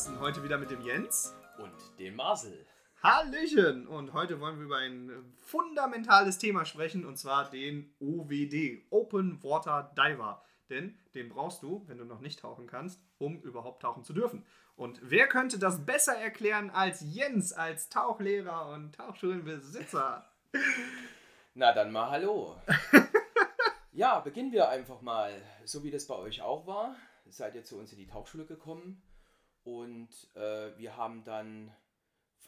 Brotkasten. Heute wieder mit dem Jens. Und dem Marcel. Hallöchen! Und heute wollen wir über ein fundamentales Thema sprechen und zwar den OWD, Open Water Diver. Denn den brauchst du, wenn du noch nicht tauchen kannst, um überhaupt tauchen zu dürfen. Und wer könnte das besser erklären als Jens, als Tauchlehrer und Tauchschulenbesitzer? Na dann mal hallo. ja, beginnen wir einfach mal, so wie das bei euch auch war. Seid ihr zu uns in die Tauchschule gekommen und äh, wir haben dann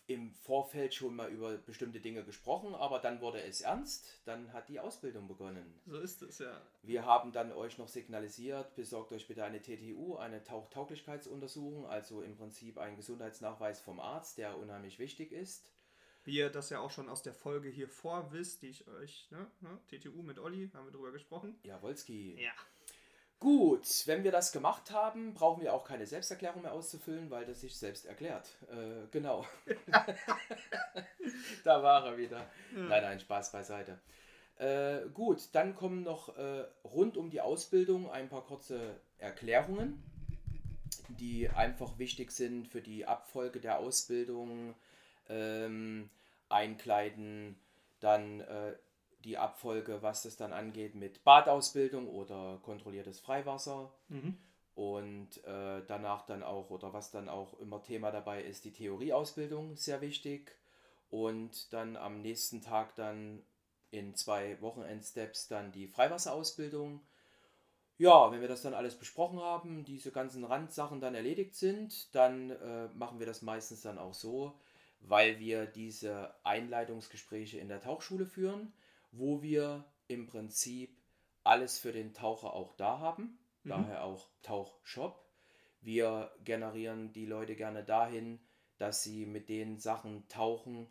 im Vorfeld schon mal über bestimmte Dinge gesprochen, aber dann wurde es ernst, dann hat die Ausbildung begonnen. So ist es ja. Wir haben dann euch noch signalisiert, besorgt euch bitte eine TTU, eine Tauchtauglichkeitsuntersuchung, also im Prinzip ein Gesundheitsnachweis vom Arzt, der unheimlich wichtig ist. Wie ihr das ja auch schon aus der Folge hier vor wisst, die ich euch, ne, ne, TTU mit Olli, haben wir drüber gesprochen. Jawolski. Ja. Gut, wenn wir das gemacht haben, brauchen wir auch keine Selbsterklärung mehr auszufüllen, weil das sich selbst erklärt. Äh, genau. da war er wieder. Nein, nein, Spaß beiseite. Äh, gut, dann kommen noch äh, rund um die Ausbildung ein paar kurze Erklärungen, die einfach wichtig sind für die Abfolge der Ausbildung. Ähm, einkleiden, dann äh, die Abfolge, was das dann angeht mit Badausbildung oder kontrolliertes Freiwasser. Mhm. Und äh, danach dann auch, oder was dann auch immer Thema dabei ist, die Theorieausbildung, sehr wichtig. Und dann am nächsten Tag dann in zwei Wochenendsteps dann die Freiwasserausbildung. Ja, wenn wir das dann alles besprochen haben, diese ganzen Randsachen dann erledigt sind, dann äh, machen wir das meistens dann auch so, weil wir diese Einleitungsgespräche in der Tauchschule führen, wo wir im Prinzip alles für den Taucher auch da haben, Mhm. daher auch Tauchshop. Wir generieren die Leute gerne dahin, dass sie mit den Sachen tauchen,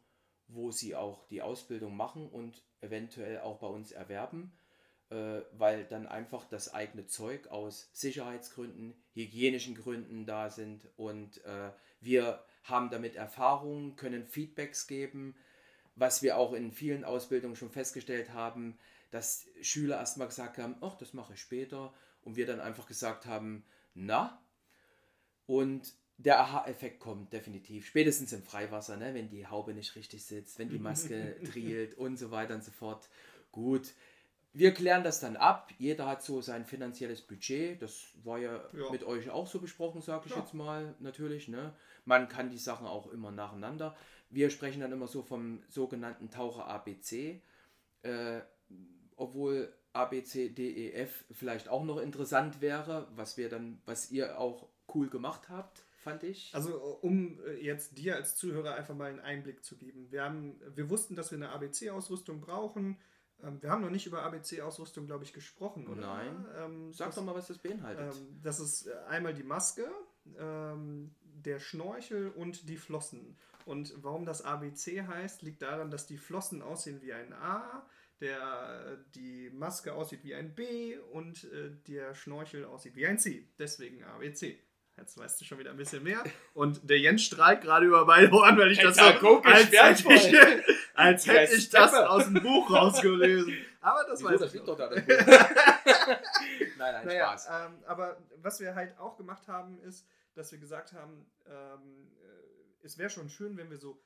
wo sie auch die Ausbildung machen und eventuell auch bei uns erwerben, äh, weil dann einfach das eigene Zeug aus Sicherheitsgründen, hygienischen Gründen da sind und äh, wir haben damit Erfahrung, können Feedbacks geben, was wir auch in vielen Ausbildungen schon festgestellt haben, dass Schüler erstmal gesagt haben, ach, das mache ich später und wir dann einfach gesagt haben, na, und der Aha-Effekt kommt definitiv, spätestens im Freiwasser, ne? wenn die Haube nicht richtig sitzt, wenn die Maske trielt und so weiter und so fort. Gut, wir klären das dann ab. Jeder hat so sein finanzielles Budget. Das war ja, Ja. mit euch auch so besprochen, sage ich Ja. jetzt mal natürlich. Ne? Man kann die Sachen auch immer nacheinander. Wir sprechen dann immer so vom sogenannten Taucher ABC. Äh, obwohl ABCDEF vielleicht auch noch interessant wäre, was wir dann, was ihr auch cool gemacht habt, fand ich. Also um äh, jetzt dir als Zuhörer einfach mal einen Einblick zu geben. Wir, haben, wir wussten, dass wir eine ABC-Ausrüstung brauchen. Ähm, Wir haben noch nicht über ABC-Ausrüstung, glaube ich, gesprochen, oder? Nein. Ähm, Sag das, doch mal, was das beinhaltet. Ähm, das ist äh, einmal die Maske, ähm, der Schnorchel und die Flossen. Und warum das ABC heißt, liegt daran, dass die Flossen aussehen wie ein A, der, die Maske aussieht wie ein B und äh, der Schnorchel aussieht wie ein C. Deswegen ABC. Jetzt weißt du schon wieder ein bisschen mehr. Und der Jens strahlt gerade über beide Ohren, weil ich das so, als, hätte wertvoll. ich, als hätte ich das aus dem Buch rausgelesen. Aber das weiß ich noch. doch da. Nein, nein, Naja, Spaß. ähm, aber was wir halt auch gemacht haben, ist, dass wir gesagt haben, ähm, äh, es wäre schon schön, wenn wir so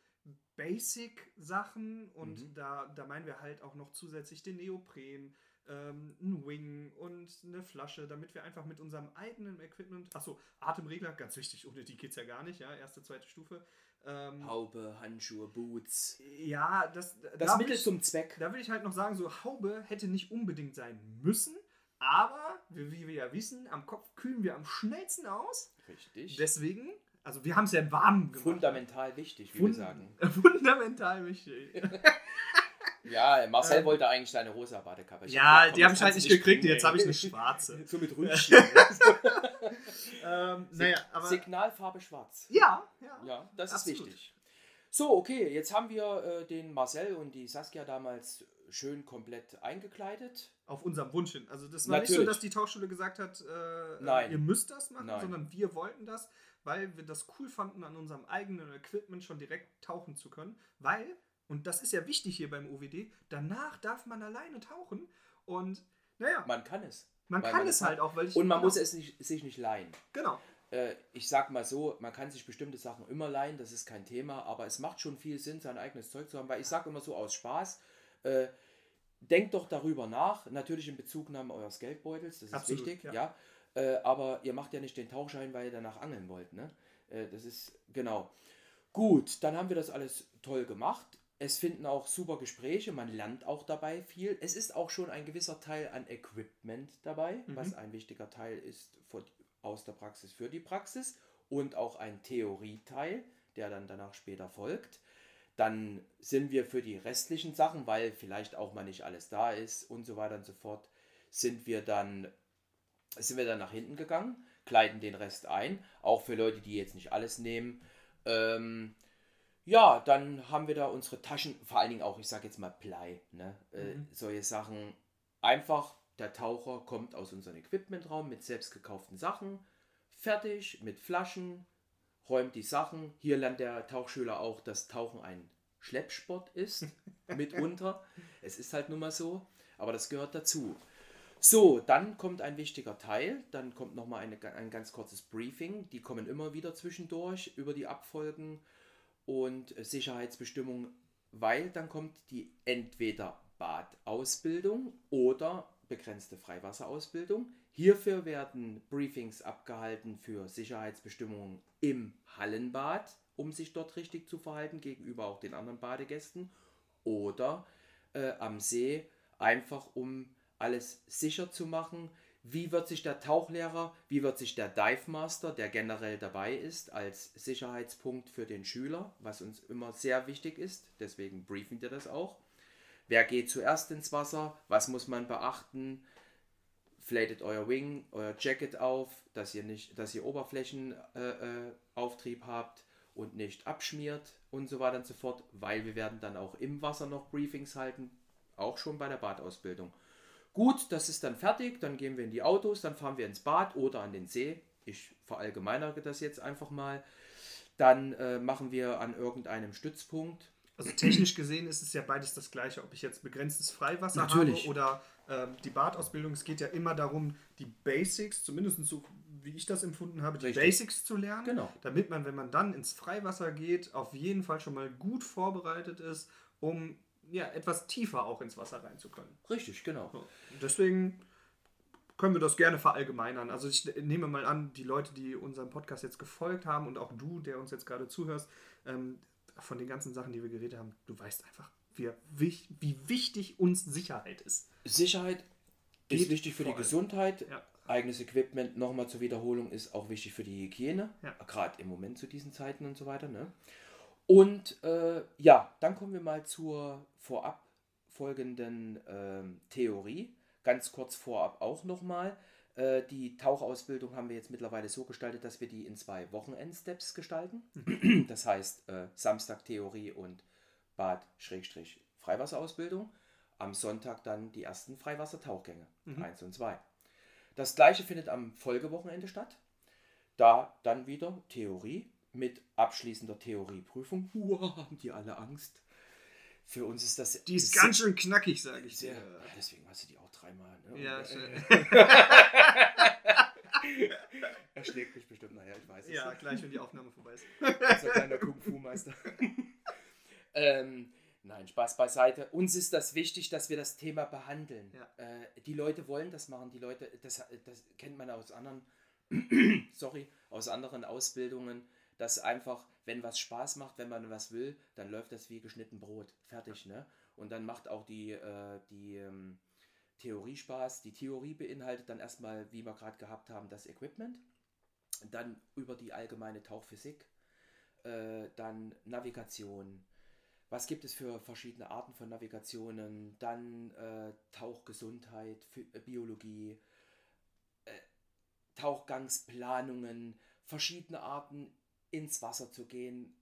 Basic-Sachen und Mhm. da, da meinen wir halt auch noch zusätzlich den Neopren, ähm, ein Wing und eine Flasche, damit wir einfach mit unserem eigenen Equipment, achso, Atemregler, ganz wichtig, ohne die geht's ja gar nicht, ja, erste, zweite Stufe. Ähm, Haube, Handschuhe, Boots. ja, das, Das da Mittel ich- zum Zweck. da will ich halt noch sagen, so Haube hätte nicht unbedingt sein müssen, aber wie, wir ja wissen, am Kopf kühlen wir am schnellsten aus. Richtig. Deswegen Also wir haben es ja im Warmen gemacht. Fundamental wichtig, wie Fund wir sagen. Fundamental wichtig. Ja, Marcel Ähm, wollte eigentlich seine rosa Badekappe. Hab ja, komm, die habe das ich halt kannst nicht gekriegt, jetzt habe ich eine schwarze. So mit Ründchen. ähm, naja, aber. Signalfarbe schwarz. Ja, ja. Ja, das Absolut. ist wichtig. So, okay, jetzt haben wir äh, den Marcel und die Saskia damals schön komplett eingekleidet. Auf unserem Wunsch hin. Also das war nicht so, Natürlich. dass die Tauchschule gesagt hat, äh, ihr müsst das machen, Nein. sondern wir wollten das, weil wir das cool fanden, an unserem eigenen Equipment schon direkt tauchen zu können. Weil, und das ist ja wichtig hier beim OWD, danach darf man alleine tauchen und naja, man, Man kann es. kann weil man es es halt auch, weil ich. Und man genau, muss es nicht, sich nicht leihen. Genau. Äh, ich sag mal so, man kann sich bestimmte Sachen immer leihen, das ist kein Thema, aber es macht schon viel Sinn, sein eigenes Zeug zu haben, weil ich sage immer so aus Spaß, äh, denkt doch darüber nach, natürlich in Bezugnahme eures Geldbeutels, das ist Absolut, wichtig, ja. ja. Äh, aber ihr macht ja nicht den Tauchschein, weil ihr danach angeln wollt, ne? Äh, das ist, genau. Gut, dann haben wir das alles toll gemacht. Es finden auch super Gespräche, man lernt auch dabei viel. Es ist auch schon ein gewisser Teil an Equipment dabei, Mhm. was ein wichtiger Teil ist für, aus der Praxis für die Praxis und auch ein Theorieteil, der dann danach später folgt. Dann sind wir für die restlichen Sachen, weil vielleicht auch mal nicht alles da ist und so weiter und so fort, sind wir dann, sind wir dann nach hinten gegangen, kleiden den Rest ein, auch für Leute, die jetzt nicht alles nehmen. Ähm, ja, dann haben wir da unsere Taschen, vor allen Dingen auch, ich sage jetzt mal Blei, ne? Äh, Mhm. solche Sachen. Einfach, der Taucher kommt aus unserem Equipmentraum mit selbst gekauften Sachen, fertig, mit Flaschen, räumt die Sachen. Hier lernt der Tauchschüler auch, dass Tauchen ein Schleppsport ist, mitunter. Es ist halt nun mal so, aber das gehört dazu. So, dann kommt ein wichtiger Teil, dann kommt nochmal eine, ein ganz kurzes Briefing. Die kommen immer wieder zwischendurch über die Abfolgen und Sicherheitsbestimmungen, weil dann kommt die entweder Badausbildung oder begrenzte Freiwasserausbildung. Hierfür werden Briefings abgehalten für Sicherheitsbestimmungen im Hallenbad, um sich dort richtig zu verhalten gegenüber auch den anderen Badegästen oder äh, am See, einfach um alles sicher zu machen. Wie wird sich der Tauchlehrer, wie wird sich der Dive Master, der generell dabei ist, als Sicherheitspunkt für den Schüler, was uns immer sehr wichtig ist, deswegen briefen wir das auch. Wer geht zuerst ins Wasser? Was muss man beachten? Flatet euer Wing, euer Jacket auf, dass ihr nicht, dass ihr Oberflächenauftrieb äh, Auftrieb habt und nicht abschmiert und so weiter und so fort, weil wir werden dann auch im Wasser noch Briefings halten, auch schon bei der Badausbildung. Gut, das ist dann fertig, dann gehen wir in die Autos, dann fahren wir ins Bad oder an den See. Ich verallgemeinere das jetzt einfach mal. Dann äh, machen wir an irgendeinem Stützpunkt Also technisch gesehen ist es ja beides das gleiche, ob ich jetzt begrenztes Freiwasser Natürlich. habe oder ähm, die Badausbildung. Es geht ja immer darum, die Basics, zumindest so wie ich das empfunden habe, die Richtig. Basics zu lernen, Genau. damit man, wenn man dann ins Freiwasser geht, auf jeden Fall schon mal gut vorbereitet ist, um ja, etwas tiefer auch ins Wasser rein zu können. Richtig, genau. So. Deswegen können wir das gerne verallgemeinern. Also ich nehme mal an, die Leute, die unserem Podcast jetzt gefolgt haben und auch du, der uns jetzt gerade zuhörst, ähm, von den ganzen Sachen, die wir geredet haben, du weißt einfach, wie, wie wichtig uns Sicherheit ist. Sicherheit ist Geht wichtig für die. Gesundheit. Ja. Eigenes Equipment, nochmal zur Wiederholung, ist auch wichtig für die Hygiene. Ja. Gerade im Moment zu diesen Zeiten und so weiter. Ne? Und äh, ja, dann kommen wir mal zur vorab folgenden ähm, Theorie. Ganz kurz vorab auch nochmal. Äh, die Tauchausbildung haben wir jetzt mittlerweile so gestaltet, dass wir die in zwei Wochenendsteps gestalten. Das heißt äh, Samstag Theorie und Bad-Freiwasserausbildung. Am Sonntag dann die ersten Freiwassertauchgänge, Mhm. 1 und 2. Das gleiche findet am Folgewochenende statt. Da dann wieder Theorie mit abschließender Theorieprüfung. Huah, haben die alle Angst. Für uns ist das Die ist ganz schön knackig, sage ich sehr. dir. Deswegen hast du die auch dreimal. Ne? Ja, Und, schön. er schlägt mich bestimmt nachher, ich weiß es. Ja, gleich, wenn die Aufnahme vorbei ist. Unser kleiner Kung-Fu-Meister. ähm, nein, Spaß beiseite. Uns ist das wichtig, dass wir das Thema behandeln. Ja. Äh, die Leute wollen das machen. Die Leute, das, das kennt man aus anderen, sorry, aus anderen Ausbildungen, dass einfach, wenn was Spaß macht, wenn man was will, dann läuft das wie geschnitten Brot. Fertig, ne? Und dann macht auch die, äh, die ähm, Theorie Spaß. Die Theorie beinhaltet dann erstmal, wie wir gerade gehabt haben, das Equipment. dann über die allgemeine Tauchphysik, äh, dann Navigation. Was gibt es für verschiedene Arten von Navigationen? Dann äh, Tauchgesundheit, Phy- äh, Biologie, äh, Tauchgangsplanungen, verschiedene Arten ins Wasser zu gehen.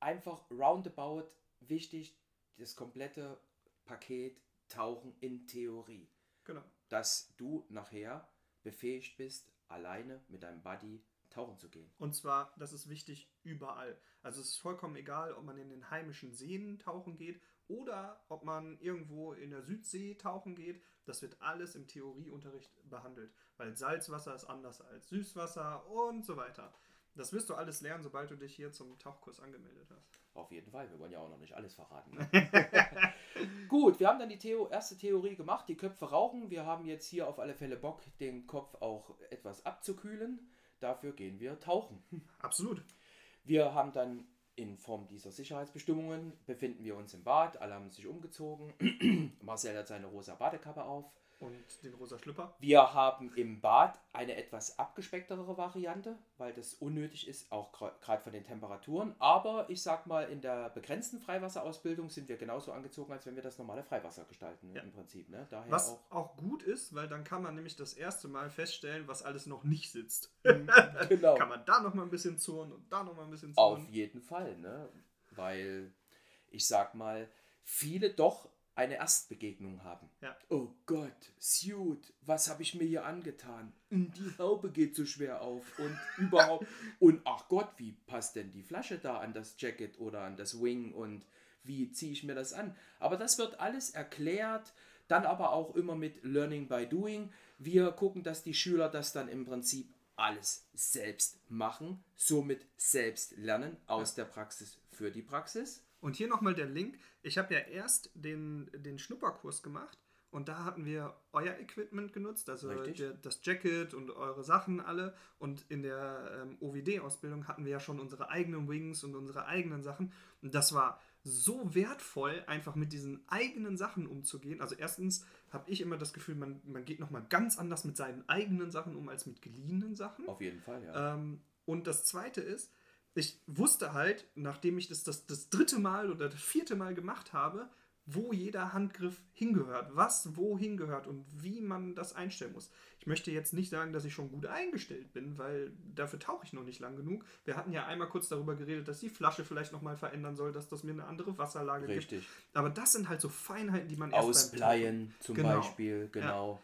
Einfach roundabout wichtig, das komplette Paket Tauchen in Theorie Genau. dass du nachher befähigt bist, alleine mit deinem Buddy tauchen zu gehen. Und zwar, das ist wichtig, überall. Also es ist vollkommen egal, ob man in den heimischen Seen tauchen geht oder ob man irgendwo in der Südsee tauchen geht. Das wird alles im Theorieunterricht behandelt, weil Salzwasser ist anders als Süßwasser und so weiter. Das wirst du alles lernen, sobald du dich hier zum Tauchkurs angemeldet hast. Auf jeden Fall, wir wollen ja auch noch nicht alles verraten. Ne? Gut, wir haben dann die Theo erste Theorie gemacht, die Köpfe rauchen. Wir haben jetzt hier auf alle Fälle Bock, den Kopf auch etwas abzukühlen. Dafür gehen wir tauchen. Absolut. Wir haben dann in Form dieser Sicherheitsbestimmungen befinden wir uns im Bad. Alle haben sich umgezogen. Marcel hat seine rosa Badekappe auf. Und den rosa Schlüpper. Wir haben im Bad eine etwas abgespecktere Variante, weil das unnötig ist, auch gerade von den Temperaturen. Aber ich sag mal, in der begrenzten Freiwasserausbildung sind wir genauso angezogen, als wenn wir das normale Freiwasser gestalten, Ja. im Prinzip. Ne? Daher Was auch. auch gut ist, weil dann kann man nämlich das erste Mal feststellen, was alles noch nicht sitzt. Genau. kann man da noch mal ein bisschen zurren und da noch mal ein bisschen Auf zurren. jeden Fall, ne? Weil ich sag mal, viele doch eine Erstbegegnung haben. Ja. Oh Gott, Suit, was habe ich mir hier angetan? Und Die Haube geht so schwer auf und überhaupt. und ach Gott, wie passt denn die Flasche da an das Jacket oder an das Wing und wie ziehe ich mir das an? Aber das wird alles erklärt, dann aber auch immer mit Learning by Doing. Wir gucken, dass die Schüler das dann im Prinzip alles selbst machen, somit selbst lernen aus der Praxis für die Praxis. Und hier nochmal der Link. Ich habe ja erst den, den Schnupperkurs gemacht und da hatten wir euer Equipment genutzt, also der, das Jacket und eure Sachen alle. Und in der ähm, OWD-Ausbildung hatten wir ja schon unsere eigenen Wings und unsere eigenen Sachen. Und das war so wertvoll, einfach mit diesen eigenen Sachen umzugehen. Also erstens habe ich immer das Gefühl, man, man geht nochmal ganz anders mit seinen eigenen Sachen um als mit geliehenen Sachen. Auf jeden Fall, ja. Ähm, und das zweite ist, ich wusste halt, nachdem ich das, das das dritte Mal oder das vierte Mal gemacht habe, wo jeder Handgriff hingehört, was wo hingehört und wie man das einstellen muss. Ich möchte jetzt nicht sagen, dass ich schon gut eingestellt bin, weil dafür tauche ich noch nicht lang genug. Wir hatten ja einmal kurz darüber geredet, dass die Flasche vielleicht nochmal verändern soll, dass das mir eine andere Wasserlage gibt. Richtig. Aber das sind halt so Feinheiten, die man erst beim Ausbleien zum Genau. Beispiel, genau.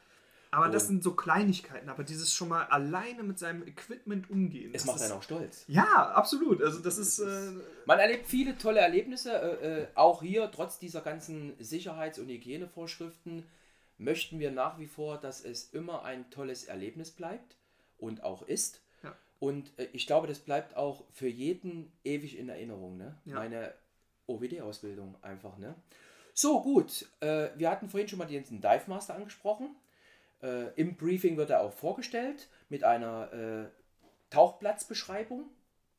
Aber das sind so Kleinigkeiten, aber dieses schon mal alleine mit seinem Equipment umgehen. Es das macht ist, einen auch stolz. Ja, absolut. Also das ist, Das ist- äh, Man erlebt viele tolle Erlebnisse, äh, äh, auch hier, trotz dieser ganzen Sicherheits- und Hygienevorschriften, möchten wir nach wie vor, dass es immer ein tolles Erlebnis bleibt und auch ist. Ja. Und äh, ich glaube, das bleibt auch für jeden ewig in Erinnerung, ne? Ja. Meine OWD-Ausbildung einfach, ne? So, gut. Äh, wir hatten vorhin schon mal den Dive Master angesprochen. Äh, Im Briefing wird er auch vorgestellt mit einer äh, Tauchplatzbeschreibung,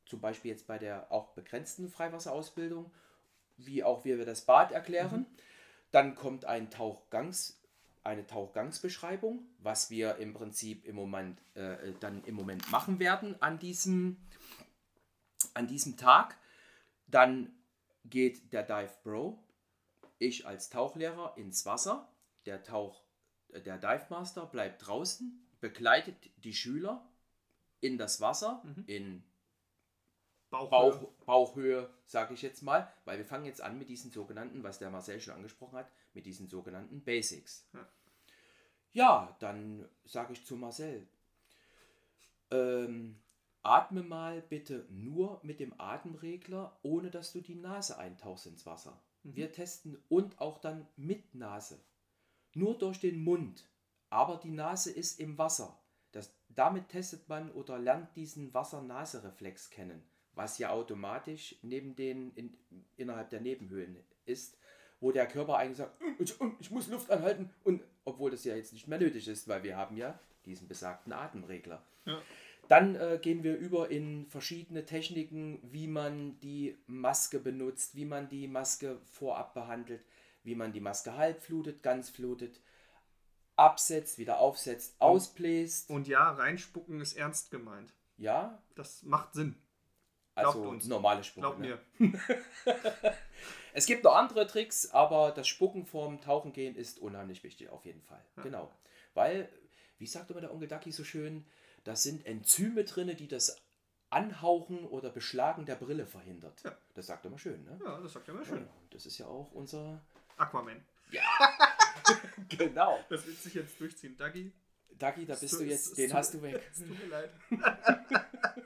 zum Beispiel jetzt bei der auch begrenzten Freiwasserausbildung, wie auch wir das Bad erklären. Dann kommt ein Tauchgangs, eine Tauchgangsbeschreibung, was wir im Prinzip im Moment äh, dann im Moment machen werden an diesem, an diesem Tag. Dann geht der Dive Bro, ich als Tauchlehrer ins Wasser, der Tauch, der Dive Master bleibt draußen, begleitet die Schüler in das Wasser, in Bauch, Bauch, Bauchhöhe, sage ich jetzt mal, weil wir fangen jetzt an mit diesen sogenannten, was der Marcel schon angesprochen hat, mit diesen sogenannten Basics. Ja. Ja, dann sage ich zu Marcel, ähm, atme mal bitte nur mit dem Atemregler, ohne dass du die Nase eintauchst ins Wasser. Wir testen und auch dann mit Nase. Nur durch den Mund, aber die Nase ist im Wasser. Das, damit testet man oder lernt diesen Wasser-Nase-Reflex kennen, was ja automatisch neben den, in, innerhalb der Nebenhöhlen ist, wo der Körper eigentlich sagt, "Mm, ich, mm, ich muss Luft anhalten, und obwohl das ja jetzt nicht mehr nötig ist, weil wir haben ja diesen besagten Atemregler. Ja. Dann äh, gehen wir über in verschiedene Techniken, wie man die Maske benutzt, wie man die Maske vorab behandelt, wie man die Maske halb flutet, ganz flutet, absetzt, wieder aufsetzt, ausbläst. Und ja, reinspucken ist ernst gemeint. Ja. Das macht Sinn. Also uns. normale Spucken. Glaub ne? mir. es gibt noch andere Tricks, aber das Spucken vorm Tauchen gehen ist unheimlich wichtig, auf jeden Fall. Ja. Genau. Weil, wie sagt immer der Onkel Ducky so schön, da sind Enzyme drin, die das Anhauchen oder Beschlagen der Brille verhindert. Ja. Das sagt er immer schön, ne? Ja, das sagt er immer schön. Ja, das ist ja auch unser Aquaman. Ja. genau. Das wird sich jetzt durchziehen. Dagi. Dagi, da bist du jetzt, den hast du weg. Es tut mir leid.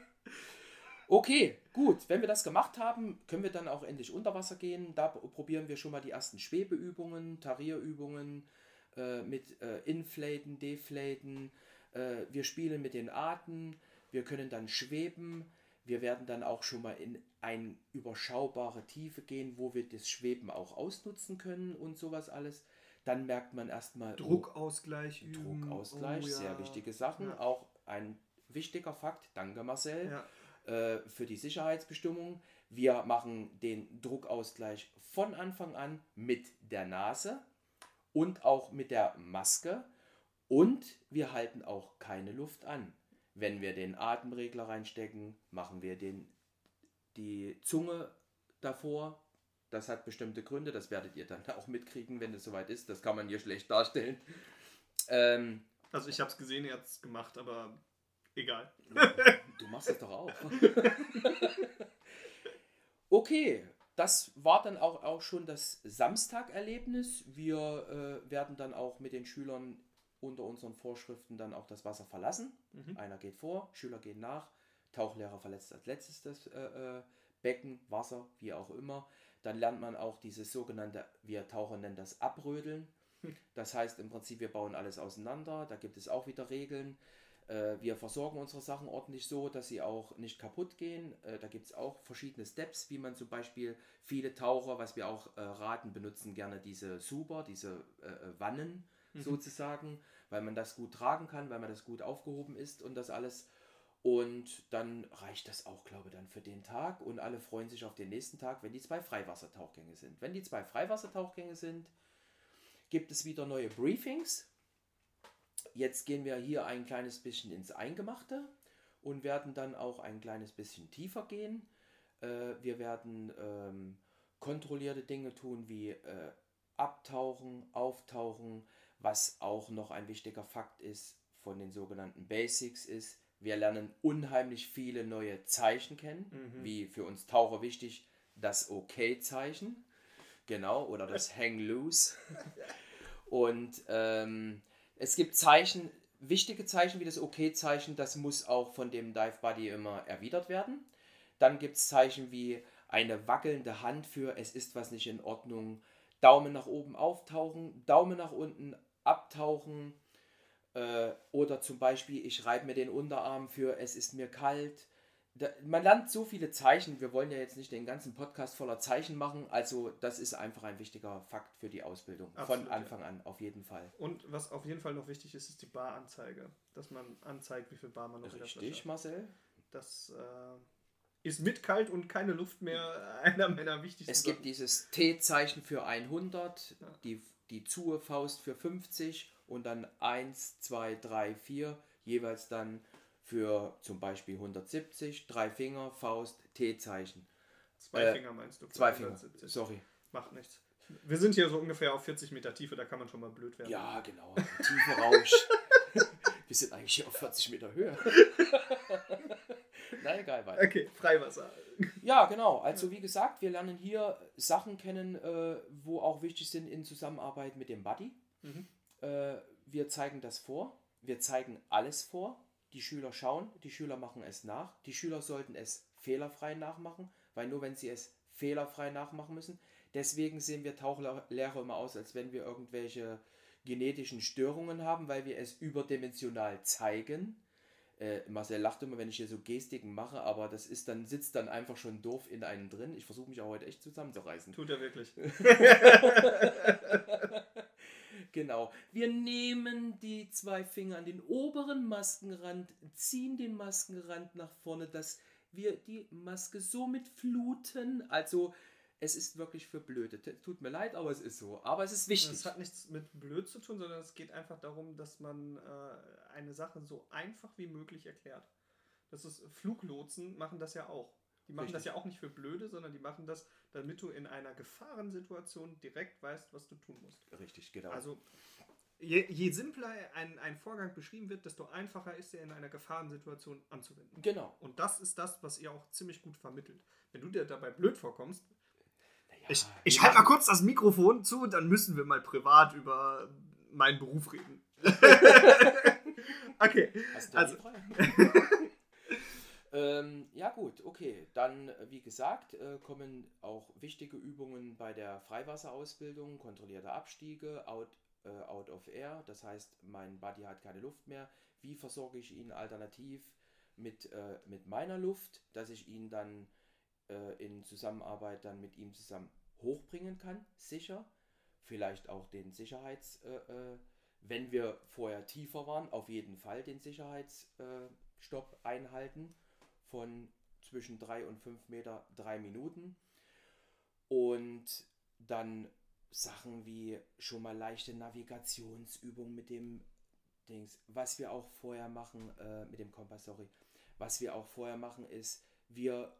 okay, gut. Wenn wir das gemacht haben, können wir dann auch endlich unter Wasser gehen. Da probieren wir schon mal die ersten Schwebeübungen, Tarierübungen äh, mit äh, Inflaten, Deflaten. Äh, wir spielen mit den Arten. Wir können dann schweben. Wir werden dann auch schon mal in eine überschaubare Tiefe gehen, wo wir das Schweben auch ausnutzen können und sowas alles. Dann merkt man erstmal oh, Druckausgleich. Oh, Druckausgleich, oh, ja. sehr wichtige Sachen. Ja. Auch ein wichtiger Fakt, danke Marcel, ja. äh, für die Sicherheitsbestimmung. Wir machen den Druckausgleich von Anfang an mit der Nase und auch mit der Maske. Und wir halten auch keine Luft an. Wenn wir den Atemregler reinstecken, machen wir den, die Zunge davor. Das hat bestimmte Gründe, das werdet ihr dann auch mitkriegen, wenn es soweit ist. Das kann man hier schlecht darstellen. Ähm, also ich habe es gesehen, er hat es gemacht, aber egal. Du machst es doch auch. okay, das war dann auch, auch schon das Samstagerlebnis. Wir äh, werden dann auch mit den Schülern unter unseren Vorschriften dann auch das Wasser verlassen. Mhm. Einer geht vor, Schüler gehen nach, Tauchlehrer verletzt als letztes das äh, äh, Becken, Wasser, wie auch immer. Dann lernt man auch dieses sogenannte, wir Taucher nennen das Abrödeln. Hm. Das heißt im Prinzip, wir bauen alles auseinander, da gibt es auch wieder Regeln. Äh, wir versorgen unsere Sachen ordentlich so, dass sie auch nicht kaputt gehen. Äh, da gibt es auch verschiedene Steps, wie man zum Beispiel viele Taucher, was wir auch äh, raten, benutzen gerne diese Super, diese Wannen mhm. sozusagen, weil man das gut tragen kann, weil man das gut aufgehoben ist und das alles. Und dann reicht das auch, glaube ich, dann für den Tag und alle freuen sich auf den nächsten Tag, wenn die zwei Freiwassertauchgänge sind. Wenn die zwei Freiwassertauchgänge sind, gibt es wieder neue Briefings. Jetzt gehen wir hier ein kleines bisschen ins Eingemachte und werden dann auch ein kleines bisschen tiefer gehen. Äh, wir werden ähm, kontrollierte Dinge tun wie äh, abtauchen, auftauchen, was auch noch ein wichtiger Fakt ist von den sogenannten Basics ist, wir lernen unheimlich viele neue Zeichen kennen, mhm. wie für uns Taucher wichtig das OK-Zeichen, genau, oder das Hang Loose. Und ähm, es gibt Zeichen, wichtige Zeichen wie das OK-Zeichen, das muss auch von dem Dive Buddy immer erwidert werden. Dann gibt es Zeichen wie eine wackelnde Hand für es ist was nicht in Ordnung, Daumen nach oben auftauchen, Daumen nach unten abtauchen äh, oder zum Beispiel ich reibe mir den Unterarm für es ist mir kalt. Da, man lernt so viele Zeichen. Wir wollen ja jetzt nicht den ganzen Podcast voller Zeichen machen. Also das ist einfach ein wichtiger Fakt für die Ausbildung. Absolut, von Anfang an, auf jeden Fall. Und was auf jeden Fall noch wichtig ist, ist die Baranzeige. Dass man anzeigt, wie viel Bar man noch Richtig, Marcel. Das äh, ist mit kalt und keine Luft mehr einer meiner wichtigsten Es gibt dieses T-Zeichen für 100, ja. die die Zue Faust für 50 und dann 1, 2, 3, 4 jeweils dann für zum Beispiel 170, drei Finger, Faust, T-Zeichen. Zwei äh, Finger meinst du? Zwei 170. Finger, sorry. Macht nichts. Wir sind hier so ungefähr auf 40 Meter Tiefe, da kann man schon mal blöd werden. Ja, genau. Tiefe Rausch. Wir sind eigentlich hier auf 40 Meter Höhe. Na egal, weiter. Okay, Freiwasser. Ja, genau. Also wie gesagt, wir lernen hier Sachen kennen, äh, wo auch wichtig sind in Zusammenarbeit mit dem Buddy. Mhm. Äh, wir zeigen das vor. Wir zeigen alles vor. Die Schüler schauen, die Schüler machen es nach. Die Schüler sollten es fehlerfrei nachmachen, weil nur wenn sie es fehlerfrei nachmachen müssen. Deswegen sehen wir Tauchlehrer immer aus, als wenn wir irgendwelche genetischen Störungen haben, weil wir es überdimensional zeigen. Äh, Marcel lacht immer, wenn ich hier so Gestiken mache, aber das ist dann, sitzt dann einfach schon doof in einem drin. Ich versuche mich auch heute echt zusammenzureißen. Tut er wirklich. genau. Wir nehmen die zwei Finger an den oberen Maskenrand, ziehen den Maskenrand nach vorne, dass wir die Maske somit fluten. Also es ist wirklich für Blöde. Tut mir leid, aber es ist so. Aber es ist wichtig. Es hat nichts mit blöd zu tun, sondern es geht einfach darum, dass man äh, eine Sache so einfach wie möglich erklärt. Das ist Fluglotsen machen das ja auch. Die machen das Richtig. ja auch nicht für blöde, sondern die machen das, damit du in einer Gefahrensituation direkt weißt, was du tun musst. Richtig, genau. Also je, je simpler ein, ein Vorgang beschrieben wird, desto einfacher ist er in einer Gefahrensituation anzuwenden. genau. Und das ist das, was ihr auch ziemlich gut vermittelt. Wenn du dir dabei blöd vorkommst, ich, ich halte mal kurz das Mikrofon zu, dann müssen wir mal privat über meinen Beruf reden. okay, Hast du Also- ähm, ja gut, okay. Dann, äh, wie gesagt, äh, kommen auch wichtige Übungen bei der Freiwasserausbildung, kontrollierte Abstiege, out, äh, out of air. Das heißt, mein Buddy hat keine Luft mehr. Wie versorge ich ihn alternativ mit, äh, mit meiner Luft, dass ich ihn dann äh, in Zusammenarbeit dann mit ihm zusammen hochbringen kann, sicher. Vielleicht auch den Sicherheits, äh, äh, wenn wir vorher tiefer waren, auf jeden Fall den Sicherheitsstopp äh, einhalten von zwischen 3 und 5 Meter, 3 Minuten. Und dann Sachen wie schon mal leichte Navigationsübungen mit dem Dings. Was wir auch vorher machen, äh, mit dem Kompass, sorry. Was wir auch vorher machen, ist, wir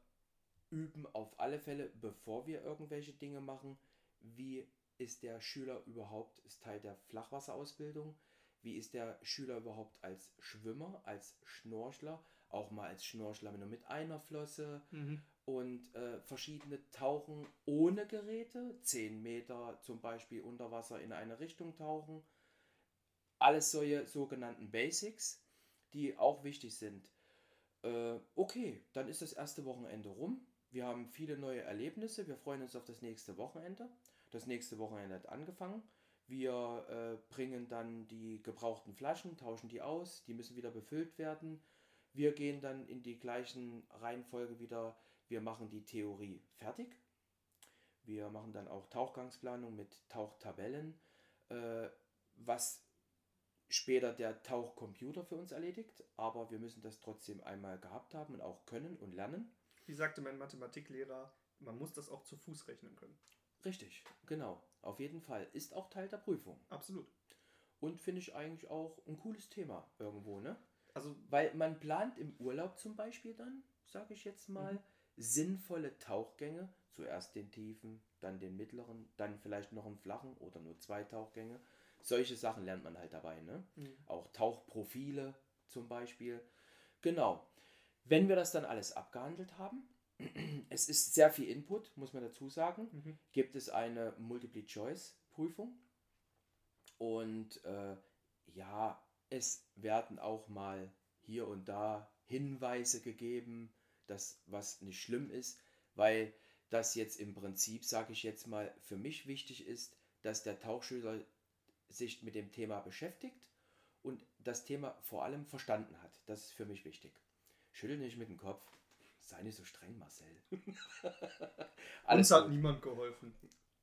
üben auf alle Fälle, bevor wir irgendwelche Dinge machen, wie ist der Schüler überhaupt, ist Teil der Flachwasserausbildung, wie ist der Schüler überhaupt als Schwimmer, als Schnorchler, auch mal als Schnorchler nur mit einer Flosse und äh, verschiedene Tauchen ohne Geräte, 10 Meter zum Beispiel unter Wasser in eine Richtung tauchen. Alles solche sogenannten Basics, die auch wichtig sind. Äh, okay, dann ist das erste Wochenende rum. Wir haben viele neue Erlebnisse. Wir freuen uns auf das nächste Wochenende. Das nächste Wochenende hat angefangen. Wir äh, bringen dann die gebrauchten Flaschen, tauschen die aus. Die müssen wieder befüllt werden. Wir gehen dann in die gleichen Reihenfolge wieder. Wir machen die Theorie fertig. Wir machen dann auch Tauchgangsplanung mit Tauchtabellen, äh, was später der Tauchcomputer für uns erledigt. Aber wir müssen das trotzdem einmal gehabt haben und auch können und lernen. Wie sagte mein Mathematiklehrer, man muss das auch zu Fuß rechnen können. Richtig, genau. Auf jeden Fall. Ist auch Teil der Prüfung. Absolut. Und finde ich eigentlich auch ein cooles Thema irgendwo, ne? Also Weil man plant im Urlaub zum Beispiel dann, sage ich jetzt mal, Mhm. sinnvolle Tauchgänge. Zuerst den tiefen, dann den mittleren, dann vielleicht noch einen flachen oder nur zwei Tauchgänge. Solche Sachen lernt man halt dabei, ne? Mhm. Auch Tauchprofile zum Beispiel. Genau. Wenn wir das dann alles abgehandelt haben, es ist sehr viel Input, muss man dazu sagen, Mhm. gibt es eine Multiple-Choice-Prüfung. Und äh, ja, es werden auch mal hier und da Hinweise gegeben, dass was nicht schlimm ist, weil das jetzt im Prinzip, sage ich jetzt mal, für mich wichtig ist, dass der Tauchschüler sich mit dem Thema beschäftigt und das Thema vor allem verstanden hat. Das ist für mich wichtig. Schüttel nicht mit dem Kopf. Sei nicht so streng, Marcel. uns hat gut. niemand geholfen.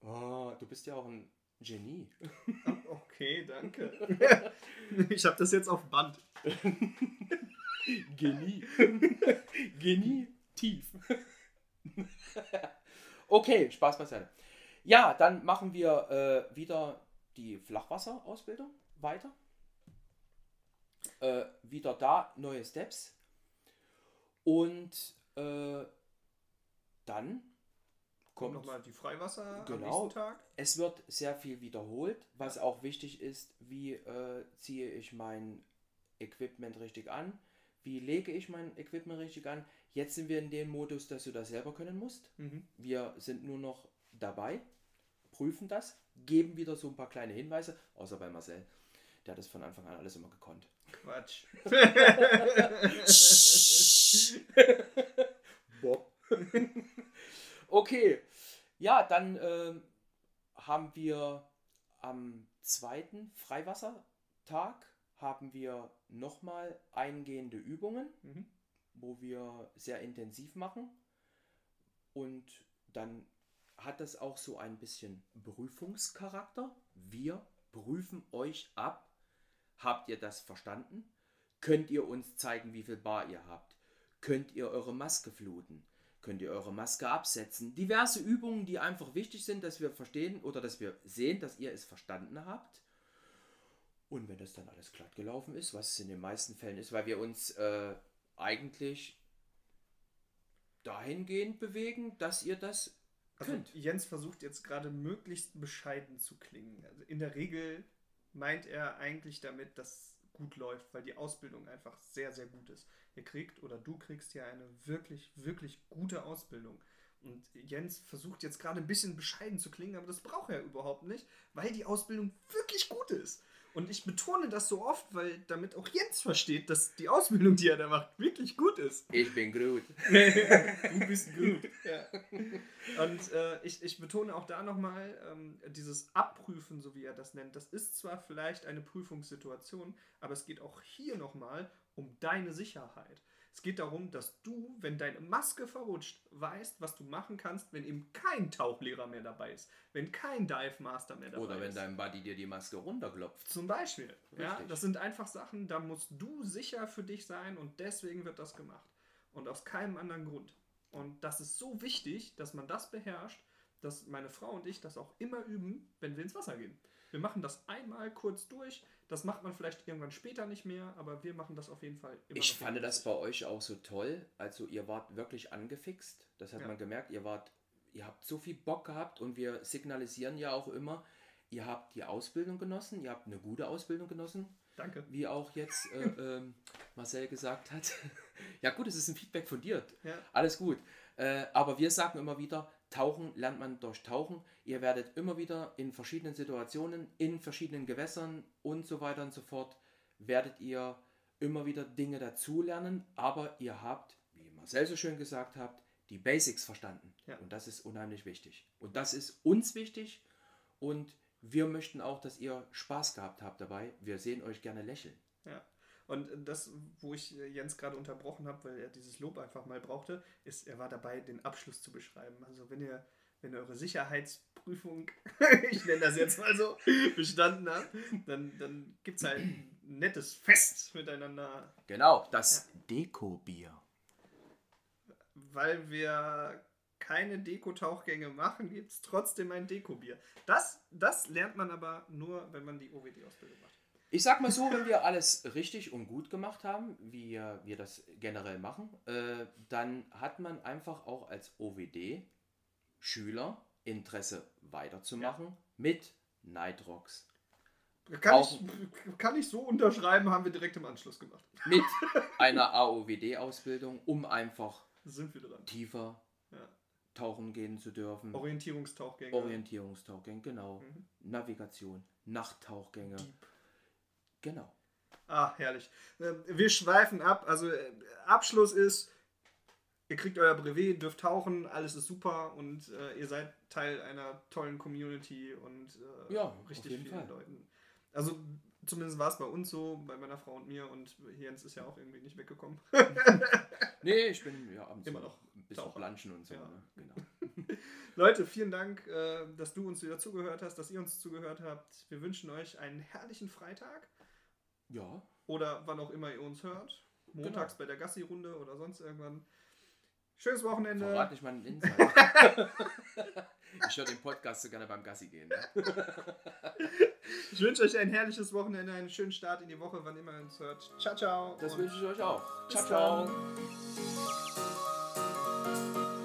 Oh, du bist ja auch ein Genie. Okay, danke. ich habe das jetzt auf Band. Genie. Genie tief. okay, Spaß beiseite. Ja, dann machen wir äh, wieder die Flachwasserausbildung weiter. Äh, wieder da neue Steps. Und äh, dann Kommt nochmal die Freiwasser am Genau. nächsten Tag. Es wird sehr viel wiederholt, was auch wichtig ist, wie äh, ziehe ich mein Equipment richtig an, wie lege ich mein Equipment richtig an. Jetzt sind wir in dem Modus, dass du das selber können musst. Mhm. Wir sind nur noch dabei, prüfen das, geben wieder so ein paar kleine Hinweise, außer bei Marcel. Der hat das von Anfang an alles immer gekonnt. Quatsch. Bob. okay, ja, dann ähm, haben wir am zweiten Freiwassertag haben wir nochmal eingehende Übungen, Mhm. wo wir sehr intensiv machen. Und dann hat das auch so ein bisschen Prüfungscharakter. Wir prüfen euch ab. Habt ihr das verstanden? Könnt ihr uns zeigen, wie viel Bar ihr habt? Könnt ihr eure Maske fluten? Könnt ihr eure Maske absetzen? Diverse Übungen, die einfach wichtig sind, dass wir verstehen oder dass wir sehen, dass ihr es verstanden habt. Und wenn das dann alles glatt gelaufen ist, was es in den meisten Fällen ist, weil wir uns äh, eigentlich dahingehend bewegen, dass ihr das Also könnt. Jens versucht jetzt gerade möglichst bescheiden zu klingen. Also in der Regel meint er eigentlich damit, dass gut läuft, weil die Ausbildung einfach sehr, sehr gut ist. Ihr kriegt oder du kriegst hier eine wirklich, wirklich gute Ausbildung. Und Jens versucht jetzt gerade ein bisschen bescheiden zu klingen, aber das braucht er überhaupt nicht, weil die Ausbildung wirklich gut ist. Und ich betone das so oft, weil damit auch Jens versteht, dass die Ausbildung, die er da macht, wirklich gut ist. Ich bin Groot. du bist gut. Ja. Und äh, ich, ich betone auch da nochmal, ähm, dieses Abprüfen, so wie er das nennt, das ist zwar vielleicht eine Prüfungssituation, aber es geht auch hier nochmal um deine Sicherheit. Es geht darum, dass du, wenn deine Maske verrutscht, weißt, was du machen kannst, wenn eben kein Tauchlehrer mehr dabei ist, wenn kein Dive Master mehr dabei Oder wenn ist. dein Buddy dir die Maske runterklopft. Zum Beispiel. Ja, das sind einfach Sachen, da musst du sicher für dich sein und deswegen wird das gemacht. Und aus keinem anderen Grund. Und das ist so wichtig, dass man das beherrscht, dass meine Frau und ich das auch immer üben, wenn wir ins Wasser gehen. Wir machen das einmal kurz durch. Das macht man vielleicht irgendwann später nicht mehr, aber wir machen das auf jeden Fall immer Ich fand das bei euch auch so toll. Also ihr wart wirklich angefixt. Das hat Ja. man gemerkt. Ihr wart, ihr habt so viel Bock gehabt und wir signalisieren ja auch immer, ihr habt die Ausbildung genossen, ihr habt eine gute Ausbildung genossen, Danke. wie auch jetzt äh, ähm, Marcel gesagt hat. ja gut, es ist ein Feedback von dir. Ja. Alles gut. Äh, aber wir sagen immer wieder, Tauchen lernt man durch Tauchen. Ihr werdet immer wieder in verschiedenen Situationen, in verschiedenen Gewässern und so weiter und so fort, werdet ihr immer wieder Dinge dazulernen. Aber ihr habt, wie Marcel so schön gesagt habt, die Basics verstanden. Ja. Und das ist unheimlich wichtig. Und das ist uns wichtig. Und wir möchten auch, dass ihr Spaß gehabt habt dabei. Wir sehen euch gerne lächeln. Ja. Und das, wo ich äh, Jens gerade unterbrochen habe, weil er dieses Lob einfach mal brauchte, ist, er war dabei, den Abschluss zu beschreiben. Also wenn ihr, wenn ihr eure Sicherheitsprüfung, ich nenne das jetzt mal so, bestanden habt, dann, dann gibt es halt ein nettes Fest miteinander, Genau, das Deko-Bier. weil wir keine Deko-Tauchgänge machen, gibt es trotzdem ein Deko-Bier. Das, das lernt man aber nur, wenn man die OWD-Ausbildung macht. Ich sag mal so, wenn wir alles richtig und gut gemacht haben, wie wir das generell machen, äh, dann hat man einfach auch als OWD-Schüler Interesse weiterzumachen mit Nitrox. Kann Auch- ich, kann ich so unterschreiben, haben wir direkt im Anschluss gemacht. Mit einer AOWD-Ausbildung, um einfach Sind wir dran. tiefer Ja. tauchen gehen zu dürfen. Orientierungstauchgänge. Orientierungstauchgänge, genau. Mhm. Navigation, Nachttauchgänge. Deep. Genau. Ah, herrlich. Ähm, Wir schweifen ab. Also äh, Abschluss ist, ihr kriegt euer Brevet, dürft tauchen, alles ist super und äh, ihr seid Teil einer tollen Community und äh, Ja, richtig vielen Fall. Leuten. Also zumindest war es bei uns so, bei meiner Frau und mir und Jens ist ja auch irgendwie nicht weggekommen. Nee, ich bin ja abends Immer noch ein bisschen planschen und so. Ja. Ne? Genau. Leute, vielen Dank, äh, dass du uns wieder zugehört hast, dass ihr uns zugehört habt. Wir wünschen euch einen herrlichen Freitag. Ja, oder wann auch immer ihr uns hört. Montags Genau. bei der Gassi-Runde oder sonst irgendwann. Schönes Wochenende. verrat nicht meinen Insider. ich höre den Podcast so gerne beim Gassi gehen. Ne? Ich wünsche euch ein herrliches Wochenende, einen schönen Start in die Woche, wann immer ihr uns hört. Ciao, ciao. Das wünsche ich euch auch. Ciao, ciao. dann.